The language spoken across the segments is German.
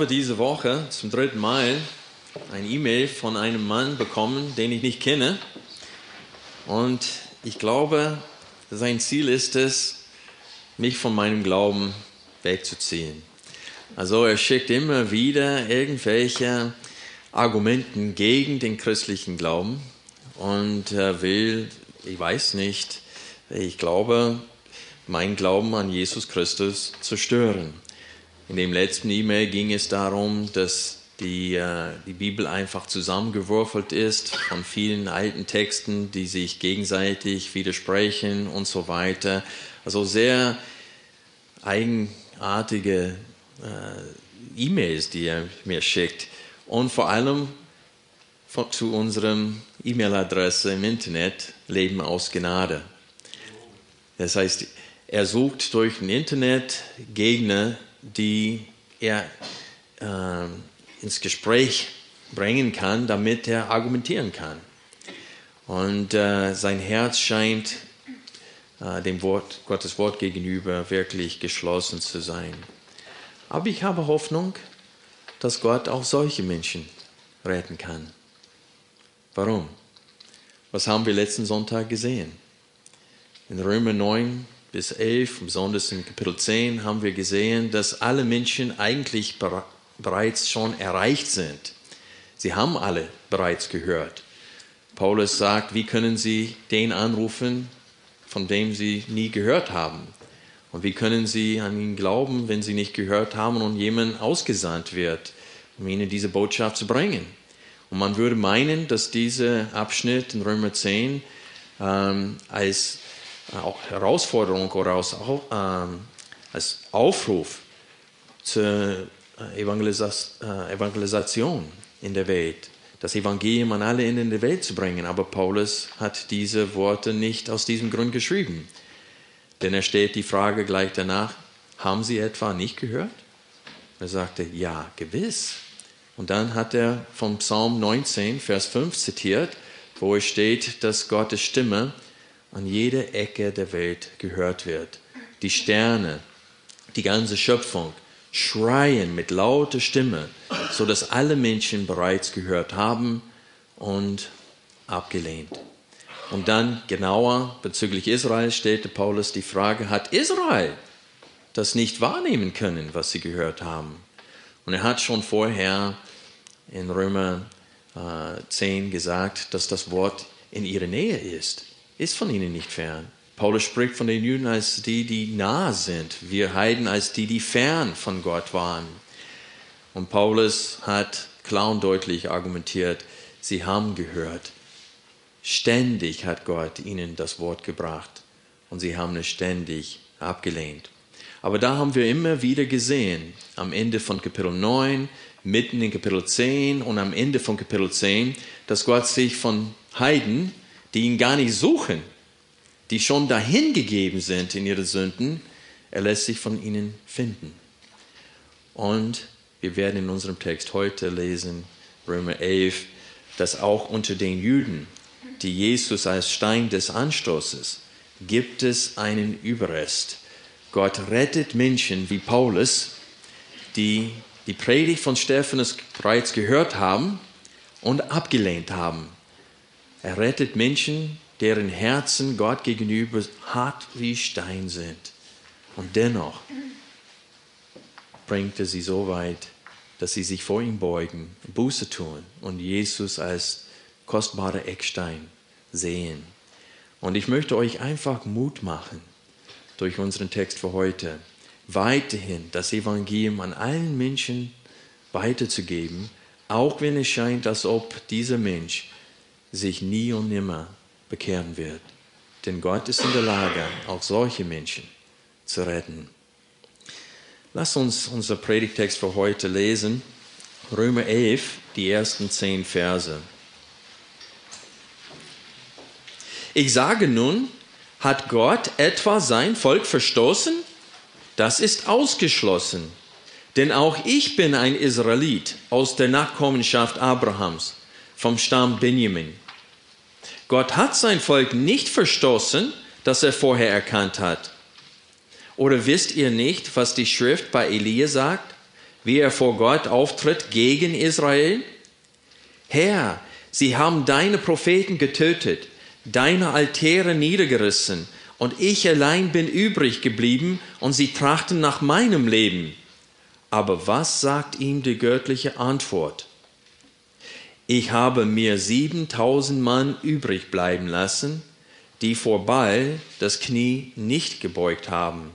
Habe diese Woche zum dritten Mal ein E-Mail von einem Mann bekommen, den ich nicht kenne. Und ich glaube, sein Ziel ist es, mich von meinem Glauben wegzuziehen. Also er schickt immer wieder irgendwelche Argumenten gegen den christlichen Glauben und er will, ich weiß nicht, ich glaube, meinen Glauben an Jesus Christus zerstören. In dem letzten E-Mail ging es darum, dass die, äh, die Bibel einfach zusammengewürfelt ist von vielen alten Texten, die sich gegenseitig widersprechen und so weiter. Also sehr eigenartige äh, E-Mails, die er mir schickt. Und vor allem von, zu unserem E-Mail-Adresse im Internet Leben aus Gnade. Das heißt, er sucht durch ein Internet Gegner, die er äh, ins Gespräch bringen kann, damit er argumentieren kann. Und äh, sein Herz scheint äh, dem Wort, Gottes Wort gegenüber wirklich geschlossen zu sein. Aber ich habe Hoffnung, dass Gott auch solche Menschen retten kann. Warum? Was haben wir letzten Sonntag gesehen? In Römer 9, bis 11, besonders in Kapitel 10, haben wir gesehen, dass alle Menschen eigentlich bereits schon erreicht sind. Sie haben alle bereits gehört. Paulus sagt, wie können sie den anrufen, von dem sie nie gehört haben? Und wie können sie an ihn glauben, wenn sie nicht gehört haben und jemand ausgesandt wird, um ihnen diese Botschaft zu bringen? Und man würde meinen, dass dieser Abschnitt in Römer 10 ähm, als auch Herausforderung oder als, ähm, als Aufruf zur äh, äh, Evangelisation in der Welt, das Evangelium an alle Enden der Welt zu bringen. Aber Paulus hat diese Worte nicht aus diesem Grund geschrieben. Denn er stellt die Frage gleich danach, haben Sie etwa nicht gehört? Er sagte, ja, gewiss. Und dann hat er vom Psalm 19, Vers 5 zitiert, wo es steht, dass Gottes Stimme an jeder Ecke der Welt gehört wird. Die Sterne, die ganze Schöpfung schreien mit lauter Stimme, so dass alle Menschen bereits gehört haben und abgelehnt. Und dann genauer bezüglich Israel stellte Paulus die Frage, hat Israel das nicht wahrnehmen können, was sie gehört haben? Und er hat schon vorher in Römer äh, 10 gesagt, dass das Wort in ihrer Nähe ist ist von ihnen nicht fern. Paulus spricht von den Juden als die, die nah sind, wir Heiden als die, die fern von Gott waren. Und Paulus hat klar und deutlich argumentiert, sie haben gehört. Ständig hat Gott ihnen das Wort gebracht und sie haben es ständig abgelehnt. Aber da haben wir immer wieder gesehen, am Ende von Kapitel 9, mitten in Kapitel 10 und am Ende von Kapitel 10, dass Gott sich von Heiden die ihn gar nicht suchen, die schon dahingegeben sind in ihre Sünden, er lässt sich von ihnen finden. Und wir werden in unserem Text heute lesen, Römer 11, dass auch unter den Juden, die Jesus als Stein des Anstoßes, gibt es einen Überrest. Gott rettet Menschen wie Paulus, die die Predigt von Stephanus bereits gehört haben und abgelehnt haben. Er rettet Menschen, deren Herzen Gott gegenüber hart wie Stein sind. Und dennoch bringt er sie so weit, dass sie sich vor ihm beugen, Buße tun und Jesus als kostbarer Eckstein sehen. Und ich möchte euch einfach Mut machen durch unseren Text für heute, weiterhin das Evangelium an allen Menschen weiterzugeben, auch wenn es scheint, als ob dieser Mensch sich nie und nimmer bekehren wird. Denn Gott ist in der Lage, auch solche Menschen zu retten. Lass uns unser Predigtext für heute lesen Römer 11, die ersten zehn Verse. Ich sage nun, hat Gott etwa sein Volk verstoßen? Das ist ausgeschlossen. Denn auch ich bin ein Israelit aus der Nachkommenschaft Abrahams, vom Stamm Benjamin. Gott hat sein Volk nicht verstoßen, das er vorher erkannt hat. Oder wisst ihr nicht, was die Schrift bei Elia sagt, wie er vor Gott auftritt gegen Israel? Herr, sie haben deine Propheten getötet, deine Altäre niedergerissen, und ich allein bin übrig geblieben, und sie trachten nach meinem Leben. Aber was sagt ihm die göttliche Antwort? Ich habe mir siebentausend Mann übrig bleiben lassen, die vor Baal das Knie nicht gebeugt haben.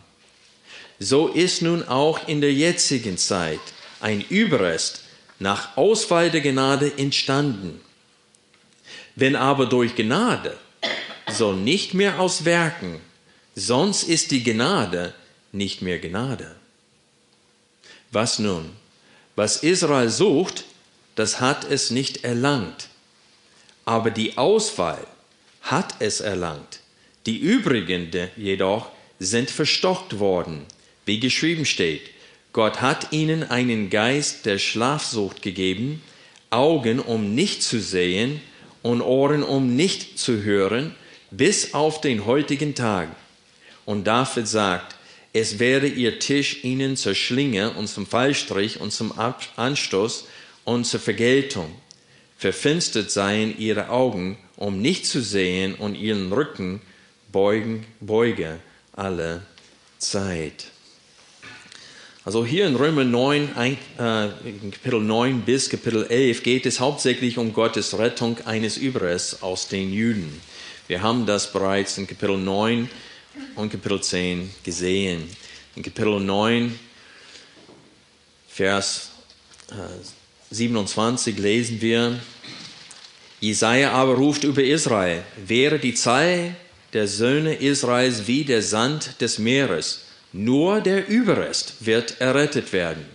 So ist nun auch in der jetzigen Zeit ein Überrest nach Auswahl der Gnade entstanden. Wenn aber durch Gnade, so nicht mehr aus Werken, sonst ist die Gnade nicht mehr Gnade. Was nun? Was Israel sucht, das hat es nicht erlangt. Aber die Auswahl hat es erlangt. Die übrigen jedoch sind verstockt worden, wie geschrieben steht. Gott hat ihnen einen Geist der Schlafsucht gegeben, Augen, um nicht zu sehen und Ohren, um nicht zu hören, bis auf den heutigen Tag. Und David sagt, es werde ihr Tisch ihnen zur Schlinge und zum Fallstrich und zum Anstoß und zur Vergeltung. Verfinstert seien ihre Augen, um nicht zu sehen, und ihren Rücken beugen, beuge alle Zeit. Also hier in Römer 9, äh, Kapitel 9 bis Kapitel 11 geht es hauptsächlich um Gottes Rettung eines Überrests aus den Juden. Wir haben das bereits in Kapitel 9 und Kapitel 10 gesehen. In Kapitel 9, Vers 27 äh, lesen wir, Jesaja aber ruft über Israel, wäre die Zahl der Söhne Israels wie der Sand des Meeres, nur der Überrest wird errettet werden.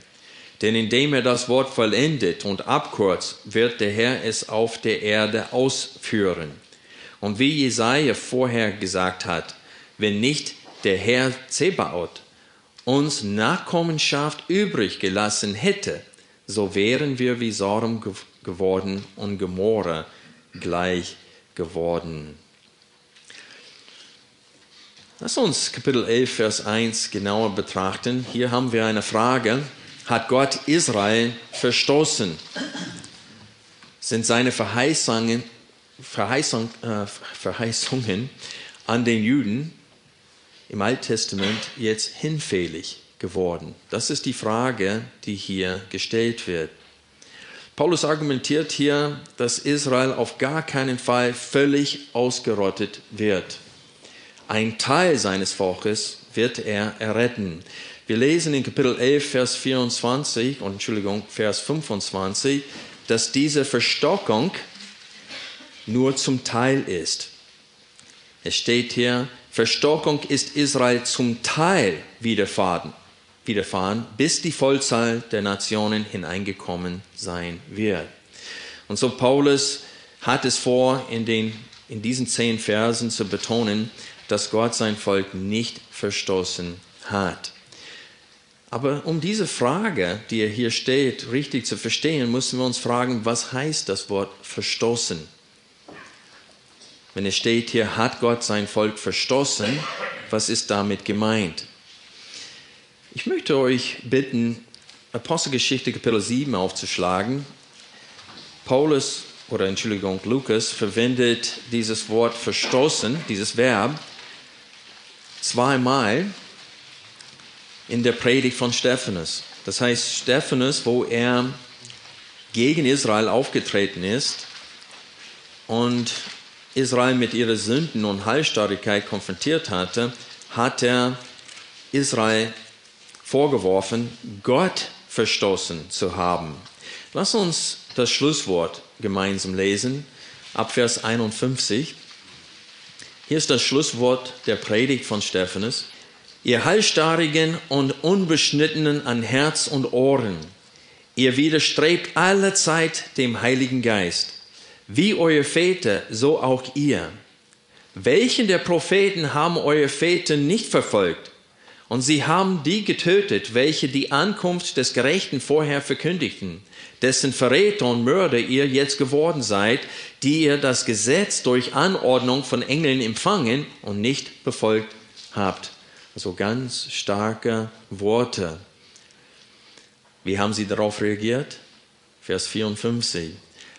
Denn indem er das Wort vollendet und abkürzt, wird der Herr es auf der Erde ausführen. Und wie Jesaja vorher gesagt hat, wenn nicht der Herr Zebaoth uns Nachkommenschaft übrig gelassen hätte, so wären wir wie Sodom geworden und Gomorra gleich geworden. Lass uns Kapitel 11, Vers 1 genauer betrachten. Hier haben wir eine Frage. Hat Gott Israel verstoßen? Sind seine Verheißungen, Verheißung, äh, Verheißungen an den Juden im Alten Testament jetzt hinfällig geworden? Das ist die Frage, die hier gestellt wird. Paulus argumentiert hier, dass Israel auf gar keinen Fall völlig ausgerottet wird. Ein Teil seines Volkes wird er erretten. Wir lesen in Kapitel 11, Vers 24 und Entschuldigung, Vers 25, dass diese Verstockung nur zum Teil ist. Es steht hier, Verstockung ist Israel zum Teil widerfahren, widerfahren, bis die Vollzahl der Nationen hineingekommen sein wird. Und so Paulus hat es vor, in, den, in diesen zehn Versen zu betonen, dass Gott sein Volk nicht verstoßen hat. Aber um diese Frage, die hier steht, richtig zu verstehen, müssen wir uns fragen, was heißt das Wort verstoßen? Wenn es steht hier, hat Gott sein Volk verstoßen, was ist damit gemeint? Ich möchte euch bitten, Apostelgeschichte Kapitel 7 aufzuschlagen. Paulus, oder Entschuldigung, Lukas verwendet dieses Wort verstoßen, dieses Verb, zweimal in der Predigt von Stephanus. Das heißt, Stephanus, wo er gegen Israel aufgetreten ist und Israel mit ihren Sünden und Heilstarrigkeit konfrontiert hatte, hat er Israel vorgeworfen, Gott verstoßen zu haben. Lass uns das Schlusswort gemeinsam lesen, ab Vers 51. Hier ist das Schlusswort der Predigt von Stephanus. Ihr Halsstarrigen und Unbeschnittenen an Herz und Ohren, Ihr widerstrebt alle Zeit dem Heiligen Geist. Wie euer Väter, so auch ihr. Welchen der Propheten haben eure Väter nicht verfolgt? Und sie haben die getötet, welche die Ankunft des Gerechten vorher verkündigten, dessen Verräter und Mörder ihr jetzt geworden seid, die ihr das Gesetz durch Anordnung von Engeln empfangen und nicht befolgt habt. Also ganz starke Worte. Wie haben sie darauf reagiert? Vers 54.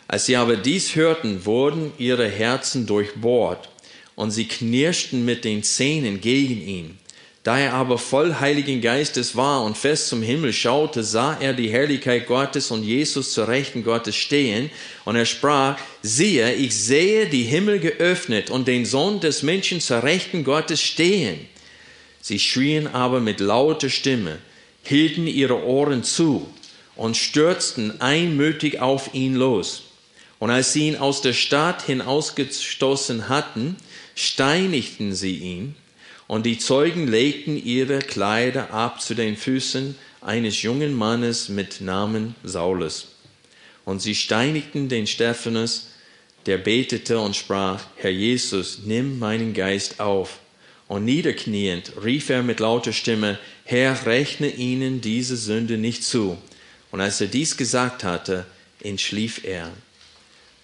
Als sie aber dies hörten, wurden ihre Herzen durchbohrt und sie knirschten mit den Zähnen gegen ihn. Da er aber voll Heiligen Geistes war und fest zum Himmel schaute, sah er die Herrlichkeit Gottes und Jesus zur Rechten Gottes stehen. Und er sprach, siehe, ich sehe die Himmel geöffnet und den Sohn des Menschen zur Rechten Gottes stehen. Sie schrien aber mit lauter Stimme, hielten ihre Ohren zu und stürzten einmütig auf ihn los. Und als sie ihn aus der Stadt hinausgestoßen hatten, steinigten sie ihn und die Zeugen legten ihre Kleider ab zu den Füßen eines jungen Mannes mit Namen Saulus. Und sie steinigten den Stephanus, der betete und sprach, Herr Jesus, nimm meinen Geist auf. Und niederkniend rief er mit lauter Stimme, Herr, rechne ihnen diese Sünde nicht zu. Und als er dies gesagt hatte, entschlief er.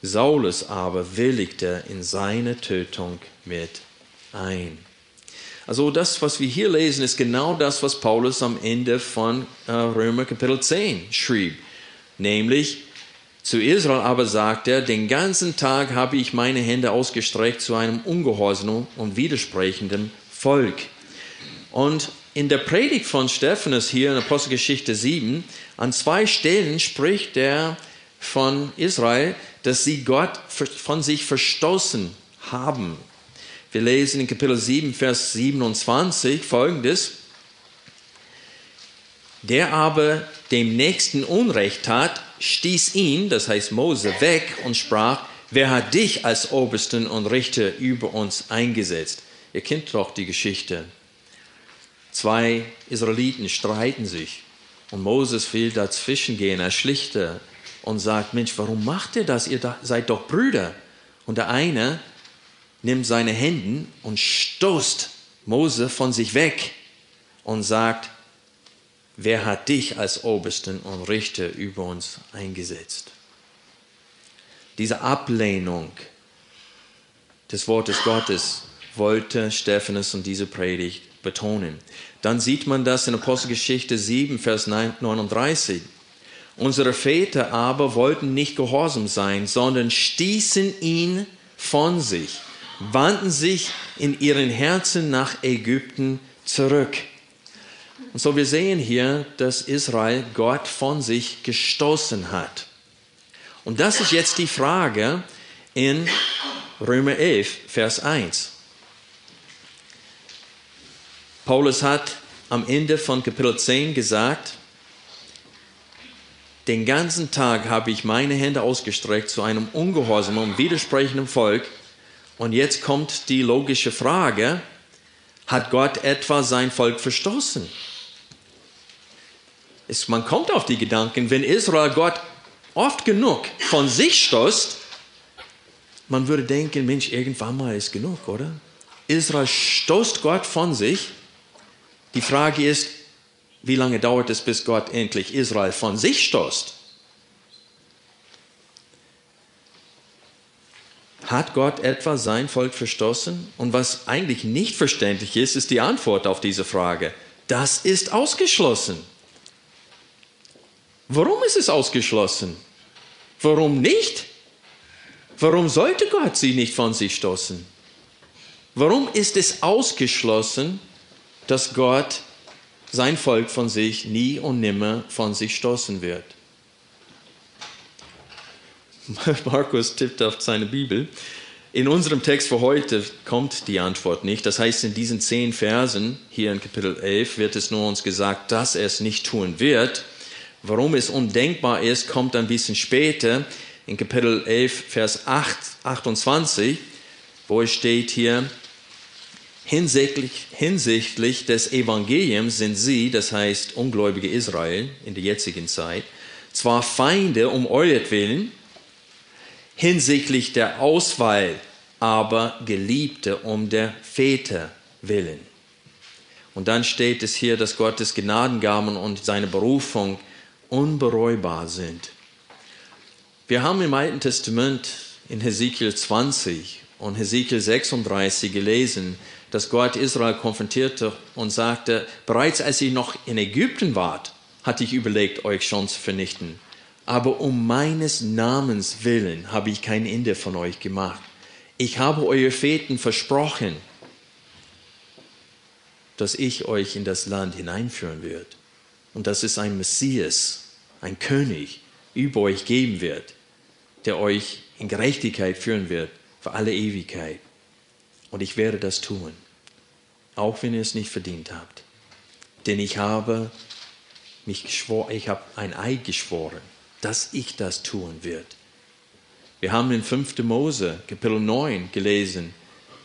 Saulus aber willigte in seine Tötung mit ein. Also das, was wir hier lesen, ist genau das, was Paulus am Ende von äh, Römer Kapitel 10 schrieb. Nämlich, zu Israel aber sagt er, den ganzen Tag habe ich meine Hände ausgestreckt zu einem ungehorsamen und widersprechenden Volk. Und in der Predigt von Stephanus hier in Apostelgeschichte 7, an zwei Stellen spricht er von Israel, dass sie Gott von sich verstoßen haben. Wir lesen in Kapitel 7, Vers 27 folgendes. Der aber dem Nächsten Unrecht tat, stieß ihn, das heißt Mose, weg und sprach, wer hat dich als Obersten und Richter über uns eingesetzt? Ihr kennt doch die Geschichte. Zwei Israeliten streiten sich und Moses will dazwischen gehen, er schlichte und sagt, Mensch, warum macht ihr das? Ihr seid doch Brüder. Und der eine nimmt seine Hände und stoßt Mose von sich weg und sagt, wer hat dich als Obersten und Richter über uns eingesetzt? Diese Ablehnung des Wortes Gottes wollte Stephanus und diese Predigt betonen. Dann sieht man das in Apostelgeschichte 7, Vers 39. Unsere Väter aber wollten nicht gehorsam sein, sondern stießen ihn von sich wandten sich in ihren Herzen nach Ägypten zurück. Und so wir sehen hier, dass Israel Gott von sich gestoßen hat. Und das ist jetzt die Frage in Römer 11, Vers 1. Paulus hat am Ende von Kapitel 10 gesagt, den ganzen Tag habe ich meine Hände ausgestreckt zu einem ungehorsamen und widersprechenden Volk, und jetzt kommt die logische Frage, hat Gott etwa sein Volk verstoßen? Ist, man kommt auf die Gedanken, wenn Israel Gott oft genug von sich stoßt, man würde denken, Mensch, irgendwann mal ist genug, oder? Israel stoßt Gott von sich. Die Frage ist, wie lange dauert es, bis Gott endlich Israel von sich stoßt? Hat Gott etwa sein Volk verstoßen? Und was eigentlich nicht verständlich ist, ist die Antwort auf diese Frage. Das ist ausgeschlossen. Warum ist es ausgeschlossen? Warum nicht? Warum sollte Gott sie nicht von sich stoßen? Warum ist es ausgeschlossen, dass Gott sein Volk von sich nie und nimmer von sich stoßen wird? Markus tippt auf seine Bibel. In unserem Text für heute kommt die Antwort nicht. Das heißt, in diesen zehn Versen hier in Kapitel 11 wird es nur uns gesagt, dass er es nicht tun wird. Warum es undenkbar ist, kommt ein bisschen später in Kapitel 11, Vers 8, 28, wo es steht hier, hinsichtlich, hinsichtlich des Evangeliums sind sie, das heißt ungläubige Israel in der jetzigen Zeit, zwar Feinde um euretwillen, hinsichtlich der Auswahl aber Geliebte um der Väter willen. Und dann steht es hier, dass Gottes Gnadengaben und seine Berufung unbereubar sind. Wir haben im Alten Testament in Hesekiel 20 und Hesekiel 36 gelesen, dass Gott Israel konfrontierte und sagte, bereits als ihr noch in Ägypten wart, hatte ich überlegt, euch schon zu vernichten. Aber um meines Namens willen habe ich kein Ende von euch gemacht. Ich habe euer Väten versprochen, dass ich euch in das Land hineinführen werde. Und dass es ein Messias, ein König über euch geben wird, der euch in Gerechtigkeit führen wird für alle Ewigkeit. Und ich werde das tun, auch wenn ihr es nicht verdient habt. Denn ich habe mich geschworen, ich habe ein Eid geschworen, dass ich das tun werde. Wir haben in 5. Mose, Kapitel 9 gelesen.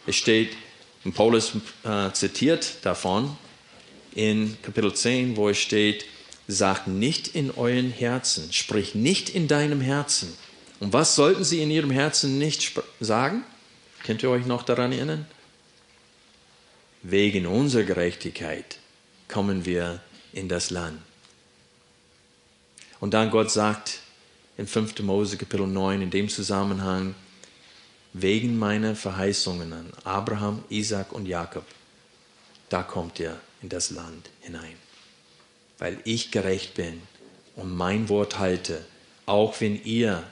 Es steht, und Paulus äh, zitiert davon in Kapitel 10, wo es steht, sagt nicht in euren Herzen, sprich nicht in deinem Herzen, und was sollten sie in ihrem Herzen nicht sagen? Könnt ihr euch noch daran erinnern? Wegen unserer Gerechtigkeit kommen wir in das Land. Und dann Gott sagt in 5. Mose Kapitel 9 in dem Zusammenhang, wegen meiner Verheißungen an Abraham, Isaac und Jakob, da kommt ihr in das Land hinein. Weil ich gerecht bin und mein Wort halte, auch wenn ihr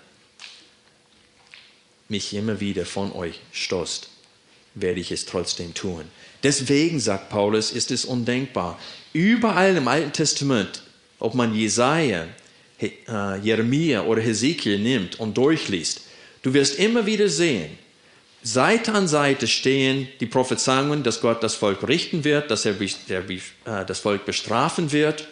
mich immer wieder von euch stoßt, werde ich es trotzdem tun. Deswegen, sagt Paulus, ist es undenkbar. Überall im Alten Testament, ob man Jesaja, Jeremia oder Hesekiel nimmt und durchliest, du wirst immer wieder sehen, Seite an Seite stehen die Prophezeiungen, dass Gott das Volk richten wird, dass er äh, das Volk bestrafen wird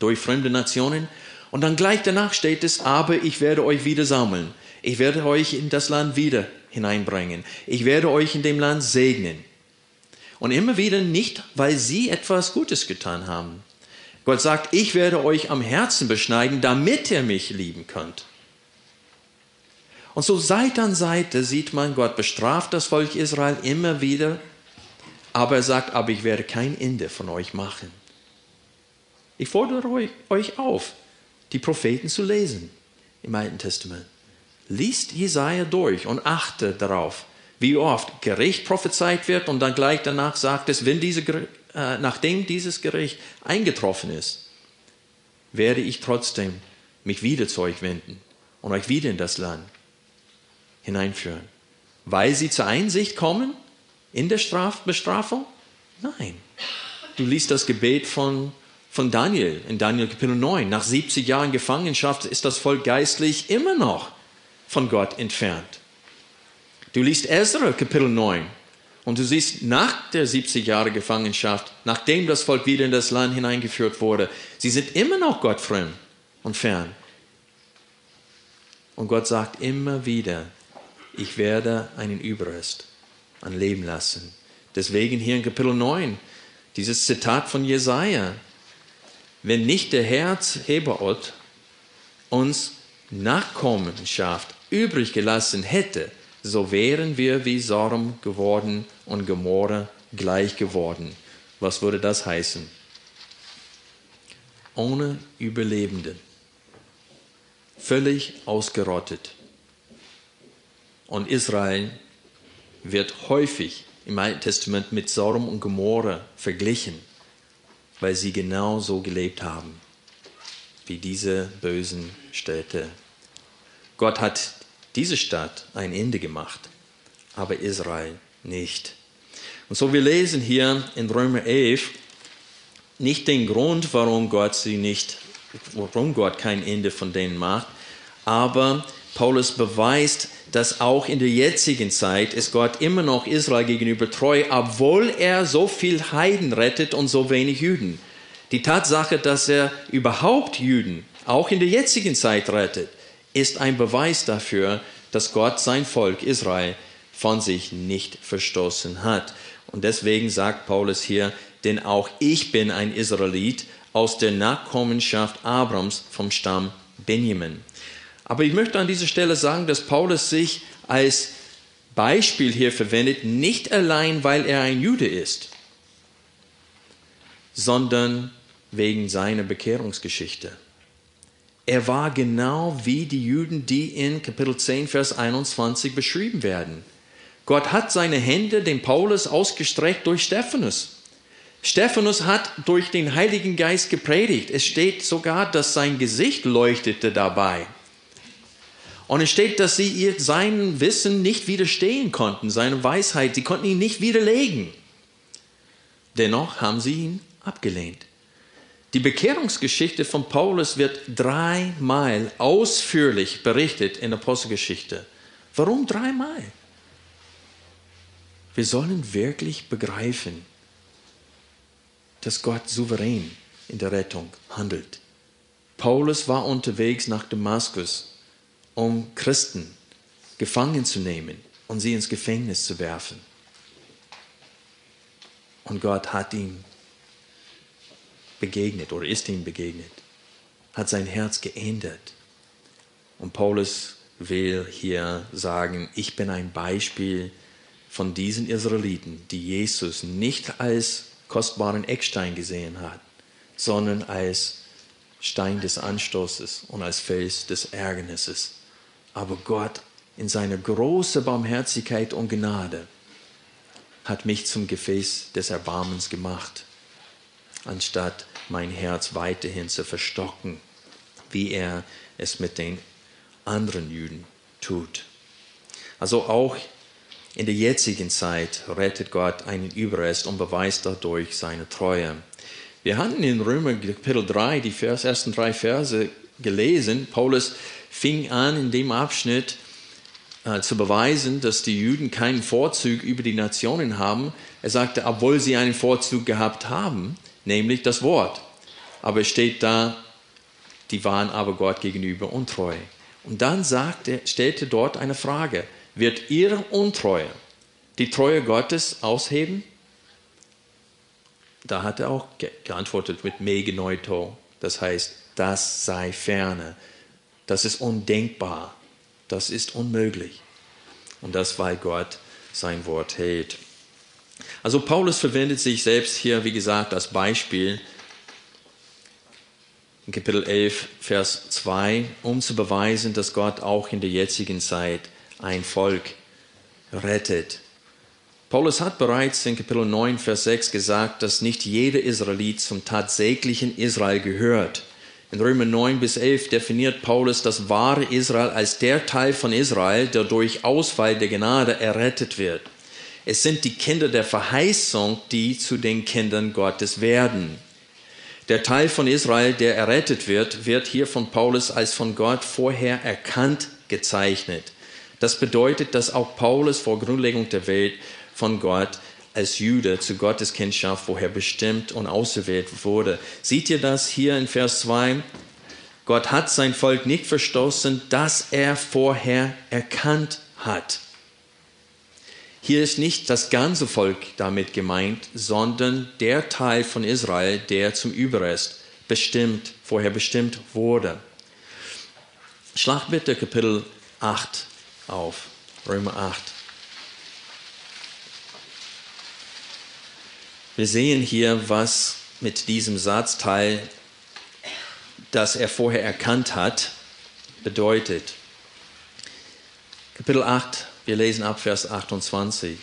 durch fremde Nationen. Und dann gleich danach steht es, aber ich werde euch wieder sammeln. Ich werde euch in das Land wieder hineinbringen. Ich werde euch in dem Land segnen. Und immer wieder nicht, weil sie etwas Gutes getan haben. Gott sagt, ich werde euch am Herzen beschneiden, damit ihr mich lieben könnt. Und so Seite an Seite sieht man, Gott bestraft das Volk Israel immer wieder, aber er sagt, aber ich werde kein Ende von euch machen. Ich fordere euch auf, die Propheten zu lesen im Alten Testament. Liest Jesaja durch und achte darauf, wie oft Gericht prophezeit wird und dann gleich danach sagt es, wenn diese, äh, nachdem dieses Gericht eingetroffen ist, werde ich trotzdem mich wieder zu euch wenden und euch wieder in das Land hineinführen. Weil sie zur Einsicht kommen in der Straf Bestrafung? Nein. Du liest das Gebet von, von Daniel in Daniel Kapitel 9. Nach 70 Jahren Gefangenschaft ist das Volk geistlich immer noch von Gott entfernt. Du liest Ezra Kapitel 9 und du siehst nach der 70 Jahre Gefangenschaft, nachdem das Volk wieder in das Land hineingeführt wurde, sie sind immer noch Gott fremd und fern. Und Gott sagt immer wieder, ich werde einen Überrest an Leben lassen. Deswegen hier in Kapitel 9, dieses Zitat von Jesaja. Wenn nicht der Herr Hebaot uns Nachkommenschaft übrig gelassen hätte, so wären wir wie Sodom geworden und Gomorra gleich geworden. Was würde das heißen? Ohne Überlebende. Völlig ausgerottet. Und Israel wird häufig im Alten Testament mit Sodom und Gomorra verglichen, weil sie genau so gelebt haben, wie diese bösen Städte. Gott hat diese Stadt ein Ende gemacht, aber Israel nicht. Und so wir lesen hier in Römer 11 nicht den Grund, warum Gott sie nicht, warum Gott kein Ende von denen macht, aber Paulus beweist, dass auch in der jetzigen Zeit ist Gott immer noch Israel gegenüber treu, obwohl er so viel Heiden rettet und so wenig Juden. Die Tatsache, dass er überhaupt Juden auch in der jetzigen Zeit rettet, ist ein Beweis dafür, dass Gott sein Volk Israel von sich nicht verstoßen hat. Und deswegen sagt Paulus hier, denn auch ich bin ein Israelit aus der Nachkommenschaft Abrams vom Stamm Benjamin. Aber ich möchte an dieser Stelle sagen, dass Paulus sich als Beispiel hier verwendet, nicht allein, weil er ein Jude ist, sondern wegen seiner Bekehrungsgeschichte. Er war genau wie die Juden, die in Kapitel 10, Vers 21 beschrieben werden. Gott hat seine Hände dem Paulus ausgestreckt durch Stephanus. Stephanus hat durch den Heiligen Geist gepredigt. Es steht sogar, dass sein Gesicht leuchtete dabei. Und es steht, dass sie ihr sein Wissen nicht widerstehen konnten, seine Weisheit. Sie konnten ihn nicht widerlegen. Dennoch haben sie ihn abgelehnt. Die Bekehrungsgeschichte von Paulus wird dreimal ausführlich berichtet in der Apostelgeschichte. Warum dreimal? Wir sollen wirklich begreifen, dass Gott souverän in der Rettung handelt. Paulus war unterwegs nach Damaskus, um Christen gefangen zu nehmen und sie ins Gefängnis zu werfen. Und Gott hat ihm begegnet oder ist ihm begegnet, hat sein Herz geändert. Und Paulus will hier sagen, ich bin ein Beispiel von diesen Israeliten, die Jesus nicht als kostbaren Eckstein gesehen hat, sondern als Stein des Anstoßes und als Fels des Ärgernisses. Aber Gott in seiner großen Barmherzigkeit und Gnade hat mich zum Gefäß des Erbarmens gemacht anstatt mein Herz weiterhin zu verstocken, wie er es mit den anderen Juden tut. Also auch in der jetzigen Zeit rettet Gott einen Überrest und beweist dadurch seine Treue. Wir hatten in Römer Kapitel 3 die Vers, ersten drei Verse gelesen. Paulus fing an, in dem Abschnitt äh, zu beweisen, dass die Juden keinen Vorzug über die Nationen haben. Er sagte, obwohl sie einen Vorzug gehabt haben, nämlich das Wort. Aber es steht da, die waren aber Gott gegenüber untreu. Und dann sagte, stellte dort eine Frage, wird ihre Untreue die Treue Gottes ausheben? Da hat er auch geantwortet mit Megenoito, das heißt, das sei ferne, das ist undenkbar, das ist unmöglich. Und das, weil Gott sein Wort hält. Also Paulus verwendet sich selbst hier, wie gesagt, als Beispiel in Kapitel 11, Vers 2, um zu beweisen, dass Gott auch in der jetzigen Zeit ein Volk rettet. Paulus hat bereits in Kapitel 9, Vers 6 gesagt, dass nicht jeder Israelit zum tatsächlichen Israel gehört. In Römer 9 bis 11 definiert Paulus das wahre Israel als der Teil von Israel, der durch Ausfall der Gnade errettet wird. Es sind die Kinder der Verheißung, die zu den Kindern Gottes werden. Der Teil von Israel, der errettet wird, wird hier von Paulus als von Gott vorher erkannt gezeichnet. Das bedeutet, dass auch Paulus vor Grundlegung der Welt von Gott als Jude zu Gottes Kindschaft vorher bestimmt und auserwählt wurde. Seht ihr das hier in Vers 2? Gott hat sein Volk nicht verstoßen, das er vorher erkannt hat. Hier ist nicht das ganze Volk damit gemeint, sondern der Teil von Israel, der zum Überrest bestimmt, vorher bestimmt wurde. Schlag bitte Kapitel 8 auf, Römer 8. Wir sehen hier, was mit diesem Satzteil, das er vorher erkannt hat, bedeutet. Kapitel 8, wir lesen ab Vers 28.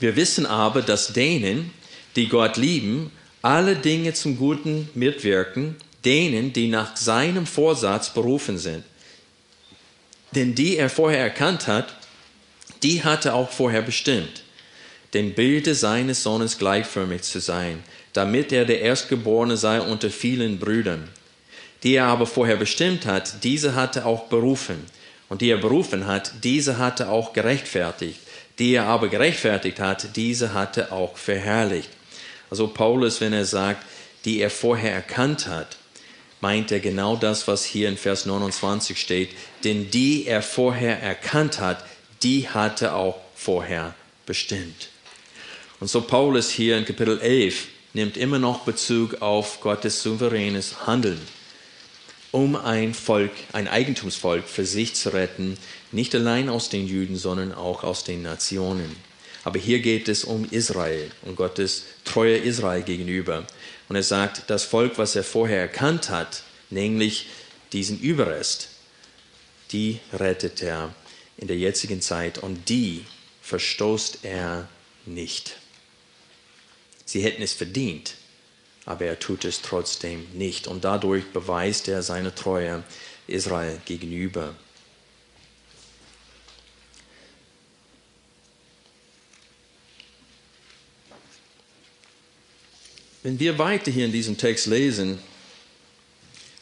Wir wissen aber, dass denen, die Gott lieben, alle Dinge zum Guten mitwirken, denen, die nach seinem Vorsatz berufen sind. Denn die er vorher erkannt hat, die hatte auch vorher bestimmt, dem Bilde seines Sohnes gleichförmig zu sein, damit er der Erstgeborene sei unter vielen Brüdern die er aber vorher bestimmt hat, diese hatte auch berufen. Und die er berufen hat, diese hatte auch gerechtfertigt. Die er aber gerechtfertigt hat, diese hatte auch verherrlicht. Also Paulus, wenn er sagt, die er vorher erkannt hat, meint er genau das, was hier in Vers 29 steht. Denn die er vorher erkannt hat, die hatte auch vorher bestimmt. Und so Paulus hier in Kapitel 11 nimmt immer noch Bezug auf Gottes souveränes Handeln, um ein Volk, ein Eigentumsvolk für sich zu retten, nicht allein aus den Juden, sondern auch aus den Nationen. Aber hier geht es um Israel und Gottes Treue Israel gegenüber. Und er sagt, das Volk, was er vorher erkannt hat, nämlich diesen Überrest, die rettet er in der jetzigen Zeit und die verstoßt er nicht. Sie hätten es verdient, aber er tut es trotzdem nicht. Und dadurch beweist er seine Treue Israel gegenüber. Wenn wir weiter hier in diesem Text lesen,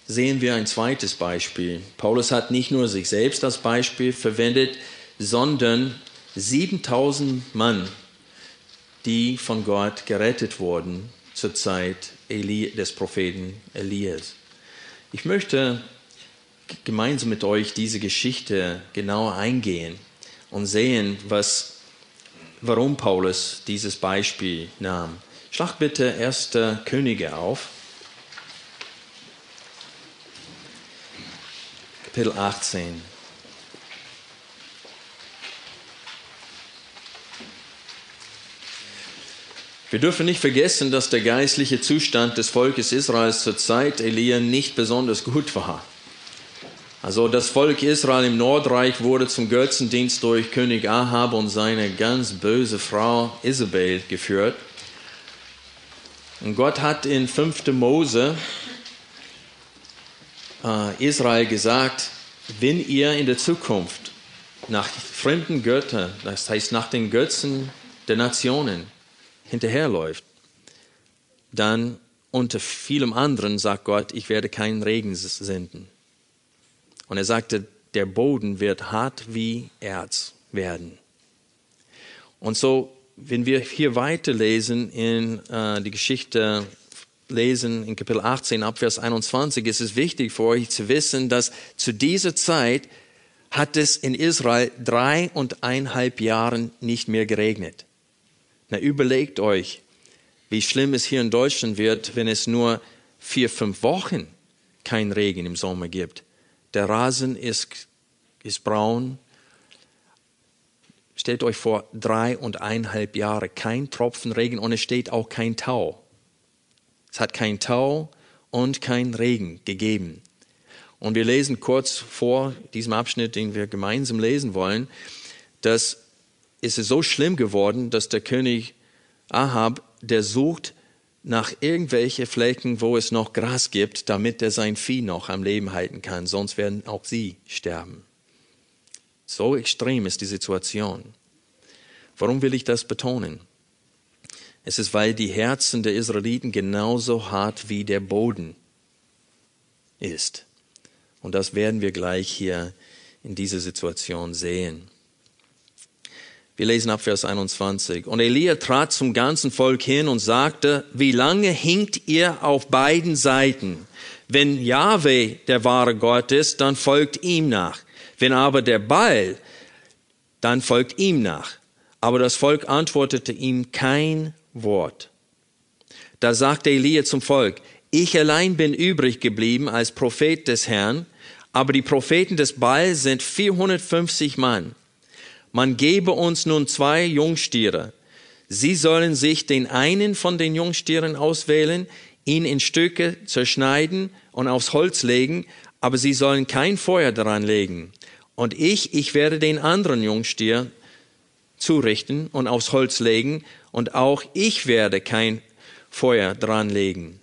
sehen wir ein zweites Beispiel. Paulus hat nicht nur sich selbst als Beispiel verwendet, sondern 7000 Mann, die von Gott gerettet wurden zur Zeit des Propheten Elias. Ich möchte gemeinsam mit euch diese Geschichte genauer eingehen und sehen, was, warum Paulus dieses Beispiel nahm. Schlag bitte 1. Könige auf. Kapitel 18. Wir dürfen nicht vergessen, dass der geistliche Zustand des Volkes Israels zur Zeit Elia nicht besonders gut war. Also das Volk Israel im Nordreich wurde zum Götzendienst durch König Ahab und seine ganz böse Frau Isabel geführt. Und Gott hat in 5. Mose äh, Israel gesagt, wenn ihr in der Zukunft nach fremden Göttern, das heißt nach den Götzen der Nationen, hinterherläuft, dann unter vielem anderen sagt Gott, ich werde keinen Regen senden. Und er sagte, der Boden wird hart wie Erz werden. Und so, wenn wir hier weiterlesen in äh, die Geschichte lesen in Kapitel 18 Abvers 21, ist es wichtig für euch zu wissen, dass zu dieser Zeit hat es in Israel drei und eineinhalb Jahren nicht mehr geregnet. Na, überlegt euch, wie schlimm es hier in Deutschland wird, wenn es nur vier, fünf Wochen kein Regen im Sommer gibt. Der Rasen ist, ist braun. Stellt euch vor, drei und eineinhalb Jahre kein Tropfen Regen und es steht auch kein Tau. Es hat kein Tau und kein Regen gegeben. Und wir lesen kurz vor diesem Abschnitt, den wir gemeinsam lesen wollen, dass es ist so schlimm geworden, dass der König Ahab, der sucht nach irgendwelche Flecken, wo es noch Gras gibt, damit er sein Vieh noch am Leben halten kann, sonst werden auch sie sterben. So extrem ist die Situation. Warum will ich das betonen? Es ist, weil die Herzen der Israeliten genauso hart wie der Boden ist. Und das werden wir gleich hier in dieser Situation sehen. Wir lesen ab Vers 21. Und Elia trat zum ganzen Volk hin und sagte, wie lange hinkt ihr auf beiden Seiten? Wenn Yahweh der wahre Gott ist, dann folgt ihm nach. Wenn aber der Baal, dann folgt ihm nach. Aber das Volk antwortete ihm kein Wort. Da sagte Elia zum Volk, ich allein bin übrig geblieben als Prophet des Herrn, aber die Propheten des Baal sind 450 Mann. Man gebe uns nun zwei Jungstiere. Sie sollen sich den einen von den Jungstieren auswählen, ihn in Stücke zerschneiden und aufs Holz legen, aber sie sollen kein Feuer daran legen. Und ich, ich werde den anderen Jungstier zurichten und aufs Holz legen, und auch ich werde kein Feuer dran legen.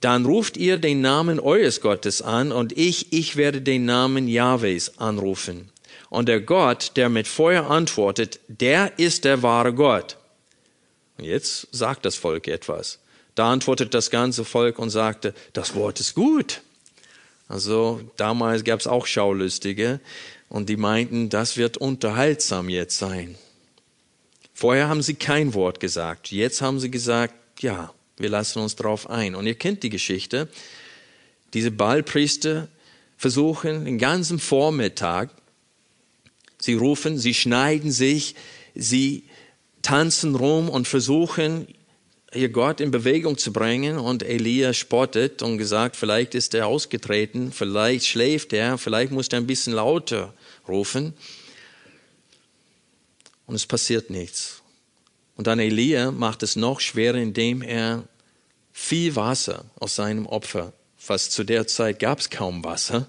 Dann ruft ihr den Namen eures Gottes an, und ich, ich werde den Namen Jahwes anrufen. Und der Gott, der mit Feuer antwortet, der ist der wahre Gott. Und jetzt sagt das Volk etwas. Da antwortet das ganze Volk und sagte, das Wort ist gut. Also damals gab es auch Schaulustige und die meinten, das wird unterhaltsam jetzt sein. Vorher haben sie kein Wort gesagt. Jetzt haben sie gesagt, ja, wir lassen uns darauf ein. Und ihr kennt die Geschichte. Diese Ballpriester versuchen den ganzen Vormittag, sie rufen, sie schneiden sich, sie tanzen rum und versuchen, hier Gott in Bewegung zu bringen und Elia spottet und gesagt, vielleicht ist er ausgetreten, vielleicht schläft er, vielleicht muss er ein bisschen lauter rufen. Und es passiert nichts. Und dann Elia macht es noch schwerer, indem er viel Wasser aus seinem Opfer, fast zu der Zeit gab es kaum Wasser,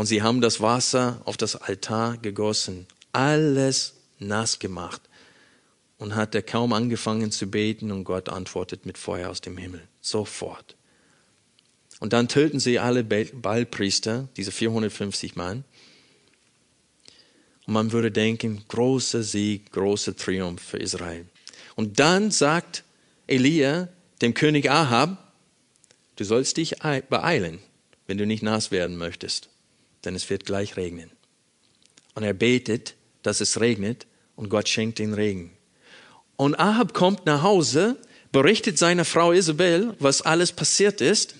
und sie haben das Wasser auf das Altar gegossen, alles nass gemacht und hat er kaum angefangen zu beten und Gott antwortet mit Feuer aus dem Himmel. Sofort. Und dann töten sie alle Ballpriester, diese 450 Mann. Und man würde denken, großer Sieg, großer Triumph für Israel. Und dann sagt Elia dem König Ahab, du sollst dich beeilen, wenn du nicht nass werden möchtest, denn es wird gleich regnen. Und er betet, dass es regnet und Gott schenkt den Regen. Und Ahab kommt nach Hause, berichtet seiner Frau Isabel, was alles passiert ist.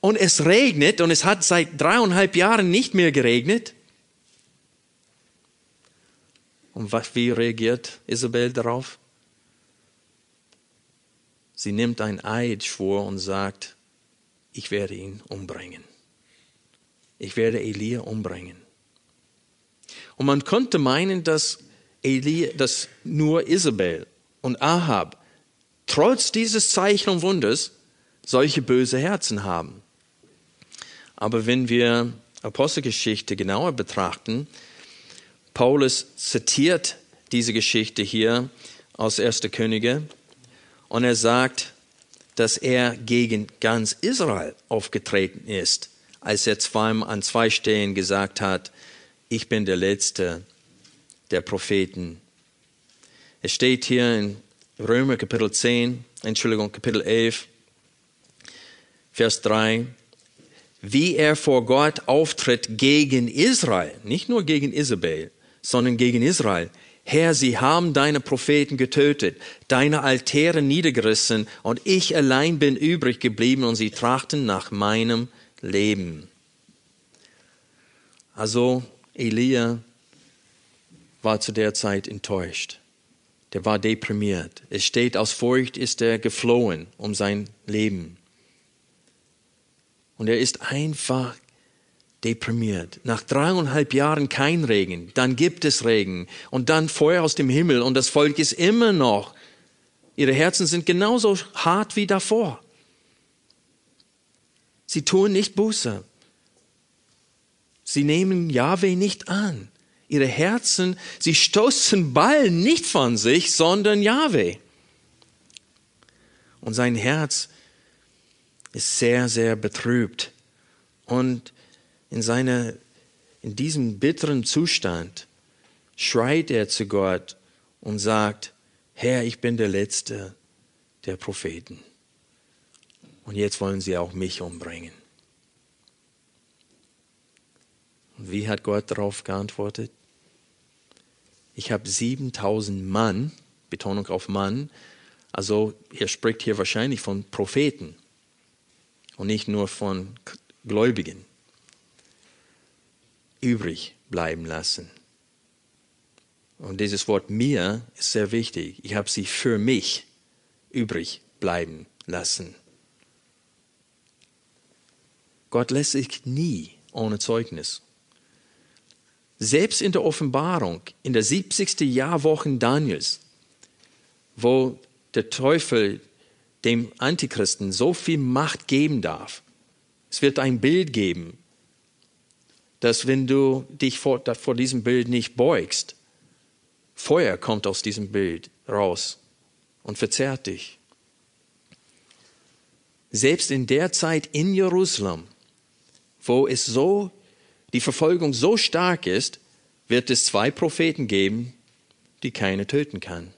Und es regnet und es hat seit dreieinhalb Jahren nicht mehr geregnet. Und wie reagiert Isabel darauf? Sie nimmt ein Eid vor und sagt, ich werde ihn umbringen. Ich werde Elia umbringen. Und man könnte meinen, dass Eli, dass nur Isabel und Ahab trotz dieses Zeichen und Wunders solche böse Herzen haben. Aber wenn wir Apostelgeschichte genauer betrachten, Paulus zitiert diese Geschichte hier aus 1. Könige und er sagt, dass er gegen ganz Israel aufgetreten ist, als er zweimal an zwei Stellen gesagt hat, ich bin der Letzte der Propheten. Es steht hier in Römer Kapitel 10, Entschuldigung, Kapitel 11, Vers 3, wie er vor Gott auftritt gegen Israel, nicht nur gegen Isabel, sondern gegen Israel. Herr, sie haben deine Propheten getötet, deine Altäre niedergerissen, und ich allein bin übrig geblieben, und sie trachten nach meinem Leben. Also Elia war zu der Zeit enttäuscht. Der war deprimiert. Es steht, aus Furcht ist er geflohen um sein Leben. Und er ist einfach deprimiert. Nach dreieinhalb Jahren kein Regen, dann gibt es Regen und dann Feuer aus dem Himmel und das Volk ist immer noch, ihre Herzen sind genauso hart wie davor. Sie tun nicht Buße. Sie nehmen Yahweh nicht an ihre Herzen, sie stoßen Ball nicht von sich, sondern Yahweh. Und sein Herz ist sehr, sehr betrübt. Und in, seiner, in diesem bitteren Zustand schreit er zu Gott und sagt, Herr, ich bin der Letzte der Propheten. Und jetzt wollen sie auch mich umbringen. Und wie hat Gott darauf geantwortet? ich habe 7000 Mann, Betonung auf Mann, also er spricht hier wahrscheinlich von Propheten und nicht nur von Gläubigen, übrig bleiben lassen. Und dieses Wort mir ist sehr wichtig. Ich habe sie für mich übrig bleiben lassen. Gott lässt sich nie ohne Zeugnis selbst in der Offenbarung, in der 70. Jahrwochen Daniels, wo der Teufel dem Antichristen so viel Macht geben darf, es wird ein Bild geben, dass wenn du dich vor, vor diesem Bild nicht beugst, Feuer kommt aus diesem Bild raus und verzerrt dich. Selbst in der Zeit in Jerusalem, wo es so die Verfolgung so stark ist, wird es zwei Propheten geben, die keine töten kann.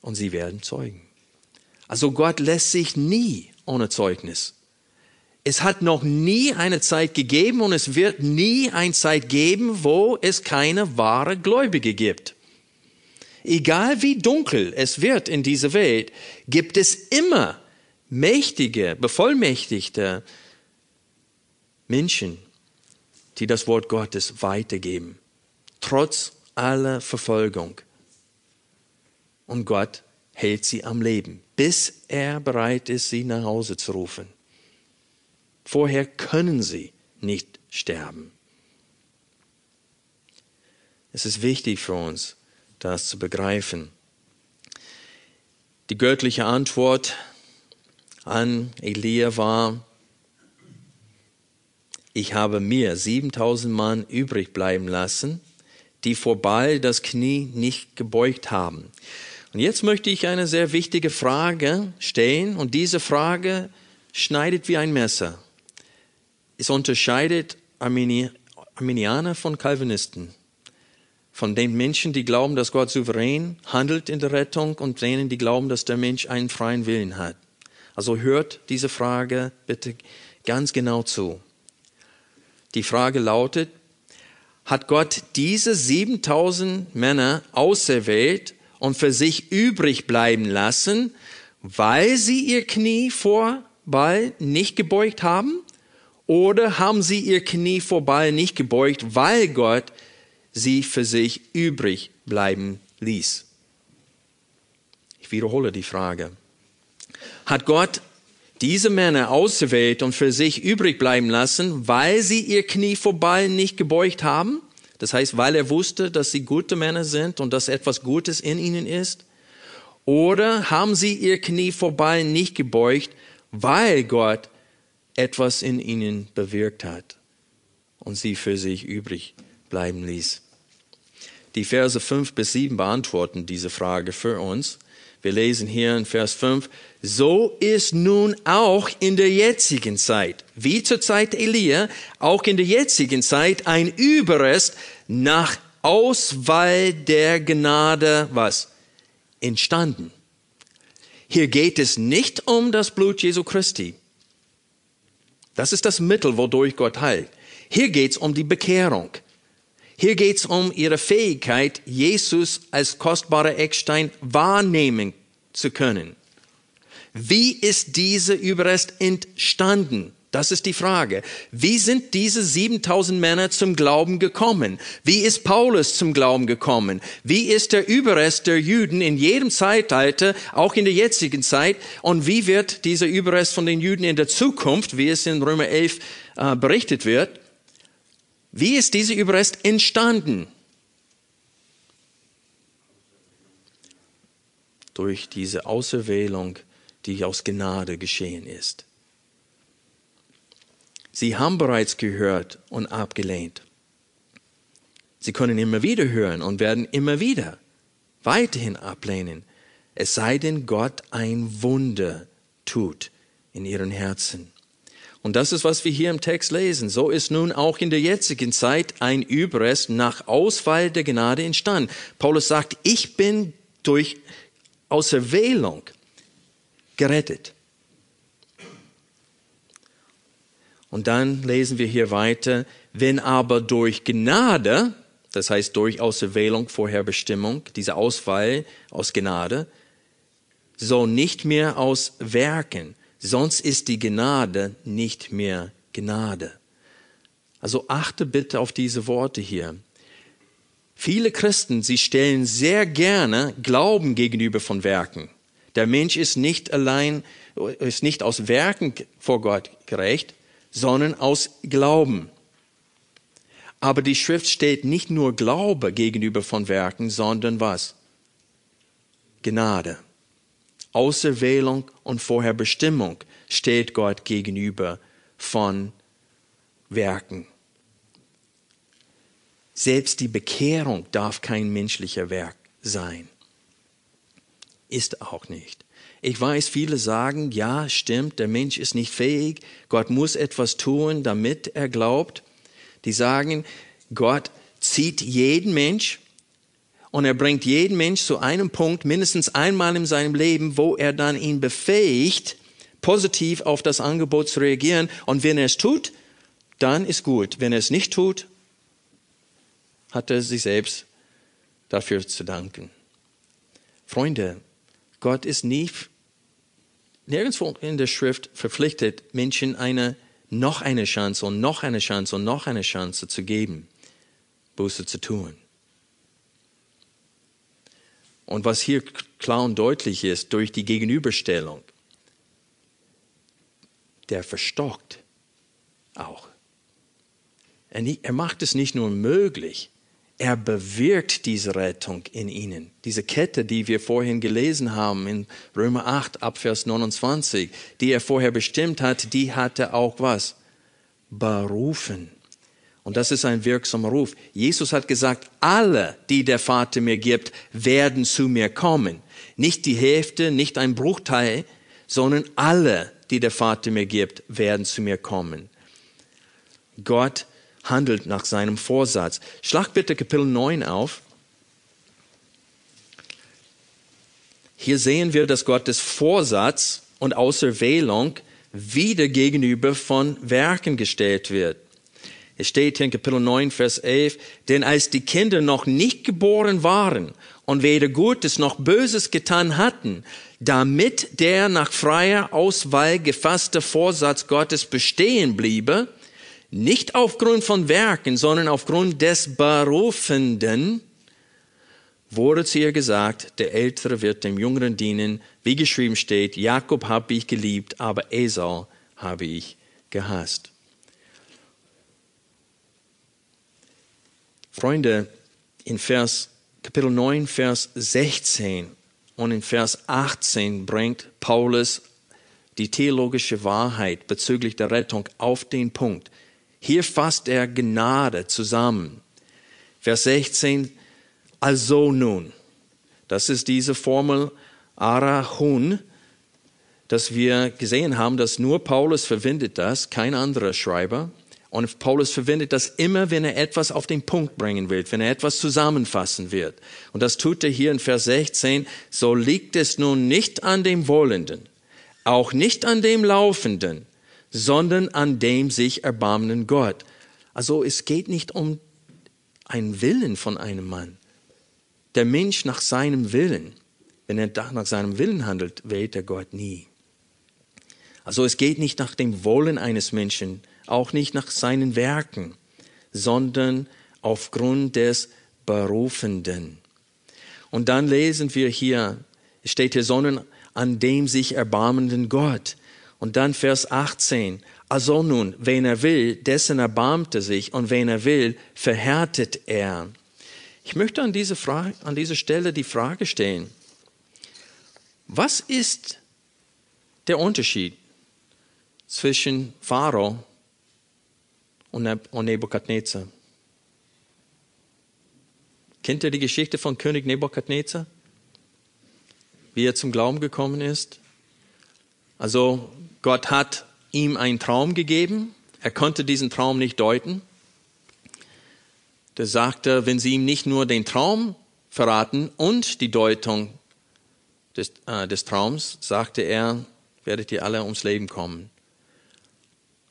Und sie werden zeugen. Also Gott lässt sich nie ohne Zeugnis. Es hat noch nie eine Zeit gegeben und es wird nie eine Zeit geben, wo es keine wahre Gläubige gibt. Egal wie dunkel es wird in dieser Welt, gibt es immer mächtige, bevollmächtigte Menschen, die das Wort Gottes weitergeben, trotz aller Verfolgung. und Gott hält sie am Leben, bis er bereit ist, sie nach Hause zu rufen. Vorher können sie nicht sterben. Es ist wichtig für uns, das zu begreifen. Die göttliche Antwort an Elia war, ich habe mir 7000 Mann übrig bleiben lassen, die vor Baal das Knie nicht gebeugt haben. Und jetzt möchte ich eine sehr wichtige Frage stellen und diese Frage schneidet wie ein Messer. Es unterscheidet Armini Arminianer von Calvinisten, von den Menschen, die glauben, dass Gott souverän handelt in der Rettung und denen, die glauben, dass der Mensch einen freien Willen hat. Also hört diese Frage bitte ganz genau zu. Die Frage lautet, hat Gott diese 7000 Männer auserwählt und für sich übrig bleiben lassen, weil sie ihr Knie vor Baal nicht gebeugt haben? Oder haben sie ihr Knie vor Baal nicht gebeugt, weil Gott sie für sich übrig bleiben ließ? Ich wiederhole die Frage. Hat Gott diese Männer ausgewählt und für sich übrig bleiben lassen, weil sie ihr Knie vor Baal nicht gebeugt haben? Das heißt, weil er wusste, dass sie gute Männer sind und dass etwas Gutes in ihnen ist? Oder haben sie ihr Knie vor Baal nicht gebeugt, weil Gott etwas in ihnen bewirkt hat und sie für sich übrig bleiben ließ? Die Verse 5 bis 7 beantworten diese Frage für uns. Wir lesen hier in Vers 5, so ist nun auch in der jetzigen Zeit, wie zur Zeit Elia, auch in der jetzigen Zeit ein Überrest nach Auswahl der Gnade, was? Entstanden. Hier geht es nicht um das Blut Jesu Christi. Das ist das Mittel, wodurch Gott heilt. Hier geht es um die Bekehrung. Hier geht es um ihre Fähigkeit, Jesus als kostbarer Eckstein wahrnehmen zu können. Wie ist dieser Überrest entstanden? Das ist die Frage. Wie sind diese 7000 Männer zum Glauben gekommen? Wie ist Paulus zum Glauben gekommen? Wie ist der Überrest der Juden in jedem Zeitalter, auch in der jetzigen Zeit? Und wie wird dieser Überrest von den Juden in der Zukunft, wie es in Römer 11 äh, berichtet wird, wie ist dieser Überrest entstanden? Durch diese Auserwählung, die aus Gnade geschehen ist. Sie haben bereits gehört und abgelehnt. Sie können immer wieder hören und werden immer wieder weiterhin ablehnen, es sei denn Gott ein Wunder tut in ihren Herzen. Und das ist, was wir hier im Text lesen. So ist nun auch in der jetzigen Zeit ein Überrest nach Ausfall der Gnade entstanden. Paulus sagt, ich bin durch Auserwählung gerettet. Und dann lesen wir hier weiter, wenn aber durch Gnade, das heißt durch Auserwählung, Vorherbestimmung, diese Auswahl aus Gnade, so nicht mehr aus Werken, sonst ist die Gnade nicht mehr Gnade. Also achte bitte auf diese Worte hier. Viele Christen, sie stellen sehr gerne Glauben gegenüber von Werken. Der Mensch ist nicht allein, ist nicht aus Werken vor Gott gerecht, sondern aus Glauben. Aber die Schrift steht nicht nur Glaube gegenüber von Werken, sondern was? Gnade. Auserwählung und Vorherbestimmung steht Gott gegenüber von Werken. Selbst die Bekehrung darf kein menschlicher Werk sein. Ist auch nicht. Ich weiß, viele sagen, ja, stimmt, der Mensch ist nicht fähig, Gott muss etwas tun, damit er glaubt. Die sagen, Gott zieht jeden Mensch und er bringt jeden Mensch zu einem Punkt, mindestens einmal in seinem Leben, wo er dann ihn befähigt, positiv auf das Angebot zu reagieren. Und wenn er es tut, dann ist gut. Wenn er es nicht tut, hat er sich selbst dafür zu danken. Freunde, Gott ist nie, nirgendwo in der Schrift verpflichtet, Menschen eine, noch eine Chance und noch eine Chance und noch eine Chance zu geben, Buße zu tun. Und was hier klar und deutlich ist, durch die Gegenüberstellung, der verstockt auch. Er macht es nicht nur möglich, er bewirkt diese Rettung in ihnen. Diese Kette, die wir vorhin gelesen haben in Römer 8 ab Vers 29, die er vorher bestimmt hat, die hat er auch was? Berufen. Und das ist ein wirksamer Ruf. Jesus hat gesagt, alle, die der Vater mir gibt, werden zu mir kommen. Nicht die Hälfte, nicht ein Bruchteil, sondern alle, die der Vater mir gibt, werden zu mir kommen. Gott handelt nach seinem Vorsatz. Schlag bitte Kapitel 9 auf. Hier sehen wir, dass Gottes Vorsatz und Auserwählung wieder gegenüber von Werken gestellt wird. Es steht hier in Kapitel 9, Vers 11, denn als die Kinder noch nicht geboren waren und weder Gutes noch Böses getan hatten, damit der nach freier Auswahl gefasste Vorsatz Gottes bestehen bliebe, nicht aufgrund von Werken, sondern aufgrund des Berufenden, wurde zu ihr gesagt, der Ältere wird dem Jüngeren dienen, wie geschrieben steht, Jakob habe ich geliebt, aber Esau habe ich gehasst. Freunde, in Vers, Kapitel 9, Vers 16 und in Vers 18 bringt Paulus die theologische Wahrheit bezüglich der Rettung auf den Punkt. Hier fasst er Gnade zusammen. Vers 16, also nun. Das ist diese Formel Arahun, dass wir gesehen haben, dass nur Paulus verwendet das, kein anderer Schreiber. Und Paulus verwendet das immer, wenn er etwas auf den Punkt bringen will, wenn er etwas zusammenfassen wird. Und das tut er hier in Vers 16. So liegt es nun nicht an dem Wollenden, auch nicht an dem Laufenden, sondern an dem sich erbarmenden Gott. Also es geht nicht um einen Willen von einem Mann. Der Mensch nach seinem Willen, wenn er nach seinem Willen handelt, wählt er Gott nie. Also es geht nicht nach dem Wollen eines Menschen, auch nicht nach seinen Werken, sondern aufgrund des Berufenden. Und dann lesen wir hier, steht hier, sondern an dem sich erbarmenden Gott. Und dann Vers 18. Also nun, wen er will, dessen erbarmt er sich, und wen er will, verhärtet er. Ich möchte an, diese Frage, an dieser Stelle die Frage stellen, was ist der Unterschied zwischen Pharao und Nebukadnezar? Kennt ihr die Geschichte von König Nebukadnezar? Wie er zum Glauben gekommen ist? Also Gott hat ihm einen Traum gegeben. Er konnte diesen Traum nicht deuten. Der sagte, wenn sie ihm nicht nur den Traum verraten und die Deutung des, äh, des Traums, sagte er, werdet ihr alle ums Leben kommen.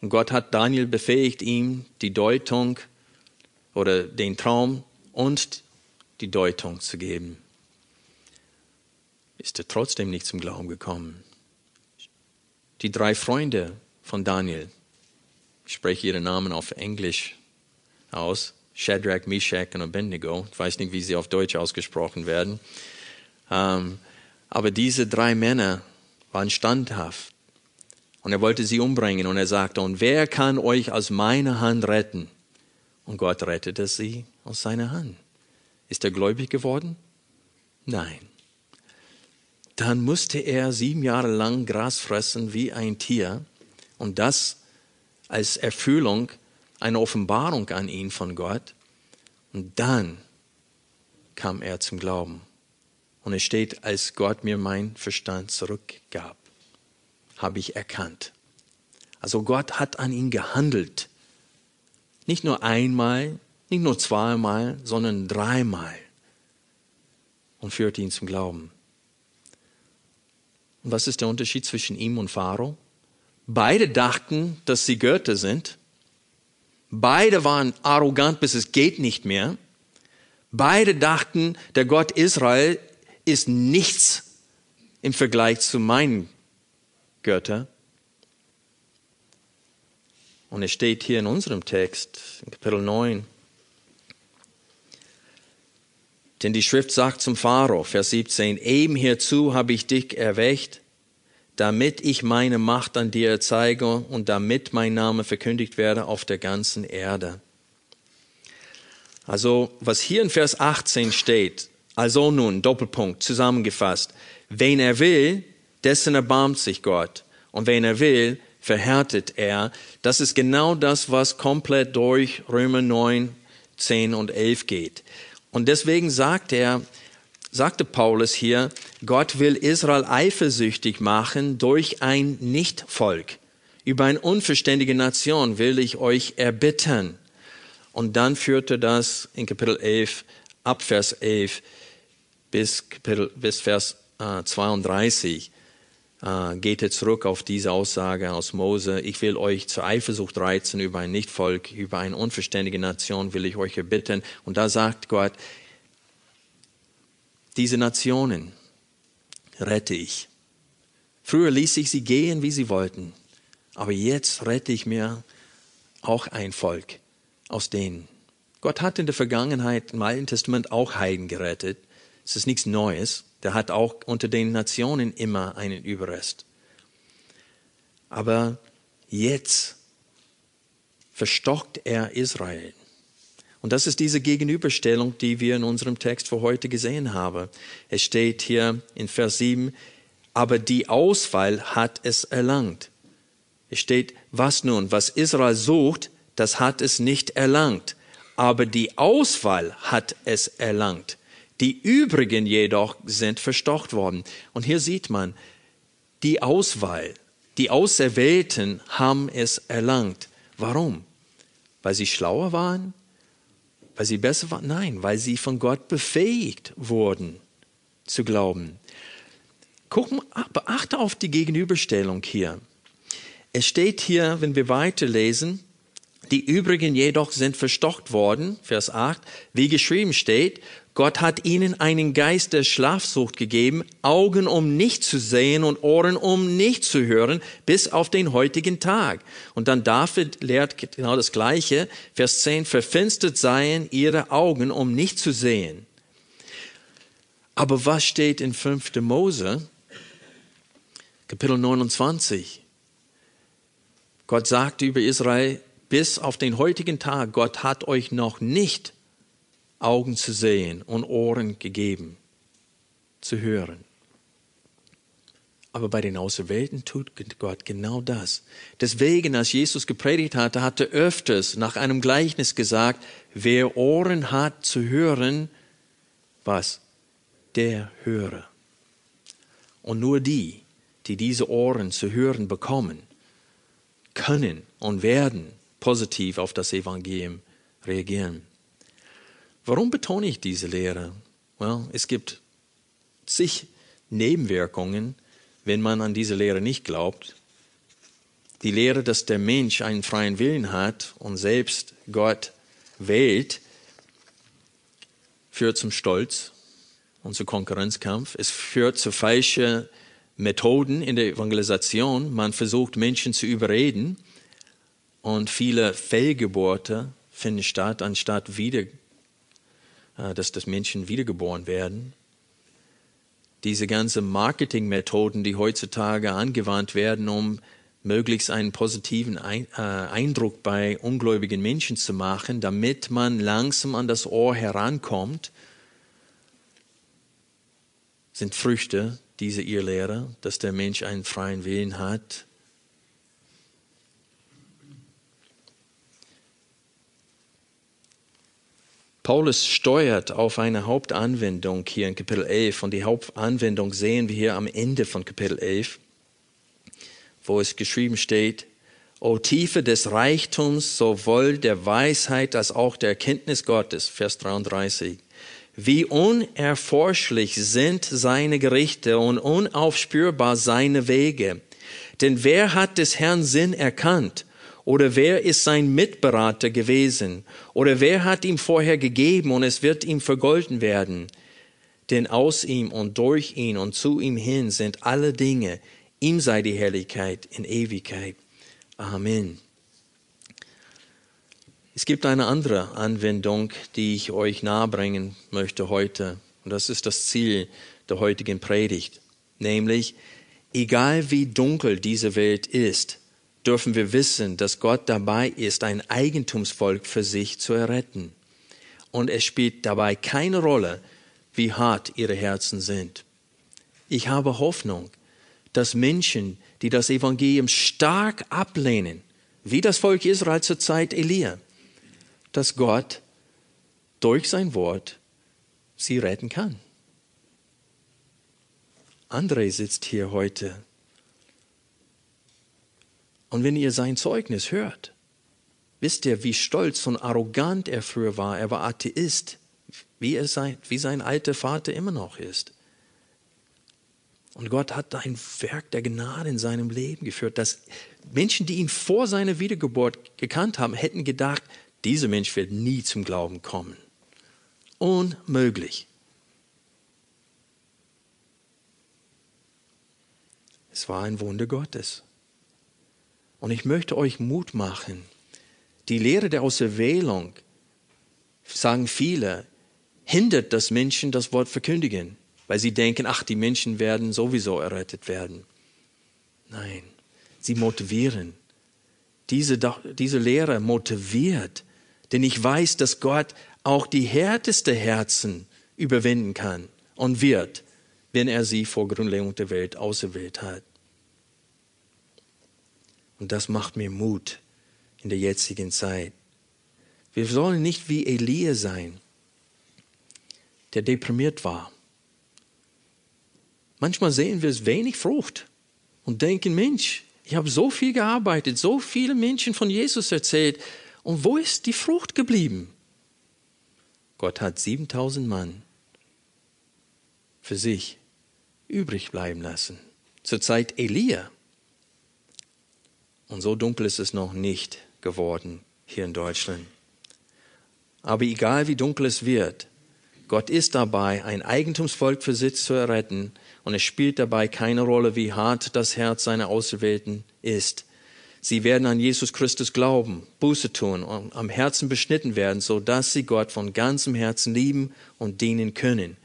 Und Gott hat Daniel befähigt, ihm die Deutung oder den Traum und die Deutung zu geben. Ist er trotzdem nicht zum Glauben gekommen die drei Freunde von Daniel. Ich spreche ihre Namen auf Englisch aus. Shadrach, Meshach und Abednego. Ich weiß nicht, wie sie auf Deutsch ausgesprochen werden. Ähm, aber diese drei Männer waren standhaft. Und er wollte sie umbringen. Und er sagte, und wer kann euch aus meiner Hand retten? Und Gott rettete sie aus seiner Hand. Ist er gläubig geworden? Nein dann musste er sieben Jahre lang Gras fressen wie ein Tier und das als Erfüllung, eine Offenbarung an ihn von Gott. Und dann kam er zum Glauben. Und es steht, als Gott mir mein Verstand zurückgab, habe ich erkannt. Also Gott hat an ihn gehandelt. Nicht nur einmal, nicht nur zweimal, sondern dreimal. Und führte ihn zum Glauben. Und was ist der Unterschied zwischen ihm und Pharao? Beide dachten, dass sie Götter sind. Beide waren arrogant, bis es geht nicht mehr. Beide dachten, der Gott Israel ist nichts im Vergleich zu meinen Göttern. Und es steht hier in unserem Text, in Kapitel 9, Denn die Schrift sagt zum Pharao, Vers 17, eben hierzu habe ich dich erwächt, damit ich meine Macht an dir zeige und damit mein Name verkündigt werde auf der ganzen Erde. Also, was hier in Vers 18 steht, also nun, Doppelpunkt, zusammengefasst, wen er will, dessen erbarmt sich Gott. Und wen er will, verhärtet er. Das ist genau das, was komplett durch Römer 9, 10 und 11 geht. Und deswegen sagt er, sagte Paulus hier, Gott will Israel eifersüchtig machen durch ein Nichtvolk. Über eine unverständige Nation will ich euch erbitten. Und dann führte das in Kapitel 11, ab Vers 11 bis, Kapitel, bis Vers äh, 32 äh, geht er zurück auf diese Aussage aus Mose, ich will euch zur Eifersucht reizen über ein Nichtvolk, über eine unverständige Nation will ich euch erbitten. Und da sagt Gott, diese Nationen rette ich. Früher ließ ich sie gehen, wie sie wollten, aber jetzt rette ich mir auch ein Volk aus denen. Gott hat in der Vergangenheit im Alten Testament auch Heiden gerettet. Es ist nichts Neues. Der hat auch unter den Nationen immer einen Überrest. Aber jetzt verstockt er Israel. Und das ist diese Gegenüberstellung, die wir in unserem Text für heute gesehen haben. Es steht hier in Vers 7, aber die Auswahl hat es erlangt. Es steht, was nun, was Israel sucht, das hat es nicht erlangt. Aber die Auswahl hat es erlangt. Die übrigen jedoch sind verstocht worden. Und hier sieht man, die Auswahl, die Auserwählten haben es erlangt. Warum? Weil sie schlauer waren? Weil sie besser waren? Nein, weil sie von Gott befähigt wurden zu glauben. Guck, beachte auf die Gegenüberstellung hier. Es steht hier, wenn wir weiterlesen, die übrigen jedoch sind verstocht worden, Vers 8, wie geschrieben steht, Gott hat ihnen einen Geist der Schlafsucht gegeben, Augen um nicht zu sehen und Ohren um nicht zu hören, bis auf den heutigen Tag. Und dann David lehrt genau das Gleiche, Vers 10, verfinstert seien ihre Augen, um nicht zu sehen. Aber was steht in 5. Mose, Kapitel 29? Gott sagt über Israel, bis auf den heutigen Tag, Gott hat euch noch nicht Augen zu sehen und Ohren gegeben, zu hören. Aber bei den Auserwählten tut Gott genau das. Deswegen, als Jesus gepredigt hatte, hatte öfters nach einem Gleichnis gesagt, wer Ohren hat zu hören, was? Der höre. Und nur die, die diese Ohren zu hören bekommen, können und werden positiv auf das Evangelium reagieren. Warum betone ich diese Lehre? Well, es gibt zig Nebenwirkungen, wenn man an diese Lehre nicht glaubt. Die Lehre, dass der Mensch einen freien Willen hat und selbst Gott wählt, führt zum Stolz und zu Konkurrenzkampf. Es führt zu falschen Methoden in der Evangelisation. Man versucht Menschen zu überreden und viele Fehlgeburte finden statt, anstatt wieder, äh, dass das Menschen wiedergeboren werden. Diese ganzen Marketingmethoden, die heutzutage angewandt werden, um möglichst einen positiven äh, Eindruck bei ungläubigen Menschen zu machen, damit man langsam an das Ohr herankommt, sind Früchte dieser Irrlehre, dass der Mensch einen freien Willen hat, Paulus steuert auf eine Hauptanwendung hier in Kapitel 11 und die Hauptanwendung sehen wir hier am Ende von Kapitel 11, wo es geschrieben steht, O Tiefe des Reichtums sowohl der Weisheit als auch der Erkenntnis Gottes, Vers 33. Wie unerforschlich sind seine Gerichte und unaufspürbar seine Wege. Denn wer hat des Herrn Sinn erkannt? Oder wer ist sein Mitberater gewesen? Oder wer hat ihm vorher gegeben und es wird ihm vergolten werden? Denn aus ihm und durch ihn und zu ihm hin sind alle Dinge. Ihm sei die Herrlichkeit in Ewigkeit. Amen. Es gibt eine andere Anwendung, die ich euch nahebringen möchte heute. Und das ist das Ziel der heutigen Predigt. Nämlich, egal wie dunkel diese Welt ist, dürfen wir wissen, dass Gott dabei ist, ein Eigentumsvolk für sich zu erretten. Und es spielt dabei keine Rolle, wie hart ihre Herzen sind. Ich habe Hoffnung, dass Menschen, die das Evangelium stark ablehnen, wie das Volk Israel zur Zeit Elia, dass Gott durch sein Wort sie retten kann. André sitzt hier heute. Und wenn ihr sein Zeugnis hört, wisst ihr, wie stolz und arrogant er früher war. Er war Atheist, wie, er sein, wie sein alter Vater immer noch ist. Und Gott hat ein Werk der Gnade in seinem Leben geführt, dass Menschen, die ihn vor seiner Wiedergeburt gekannt haben, hätten gedacht, dieser Mensch wird nie zum Glauben kommen. Unmöglich. Es war ein Wunder Gottes. Und ich möchte euch Mut machen. Die Lehre der Auserwählung, sagen viele, hindert, dass Menschen das Wort verkündigen, weil sie denken, ach, die Menschen werden sowieso errettet werden. Nein, sie motivieren. Diese, diese Lehre motiviert, denn ich weiß, dass Gott auch die härteste Herzen überwinden kann und wird, wenn er sie vor Grundlegung der Welt auserwählt hat. Und das macht mir Mut in der jetzigen Zeit. Wir sollen nicht wie Elia sein, der deprimiert war. Manchmal sehen wir es wenig Frucht und denken, Mensch, ich habe so viel gearbeitet, so viele Menschen von Jesus erzählt, und wo ist die Frucht geblieben? Gott hat 7000 Mann für sich übrig bleiben lassen. Zur Zeit Elia und so dunkel ist es noch nicht geworden hier in Deutschland. Aber egal wie dunkel es wird, Gott ist dabei, ein Eigentumsvolk für sich zu erretten und es spielt dabei keine Rolle, wie hart das Herz seiner Auserwählten ist. Sie werden an Jesus Christus glauben, Buße tun und am Herzen beschnitten werden, so dass sie Gott von ganzem Herzen lieben und dienen können.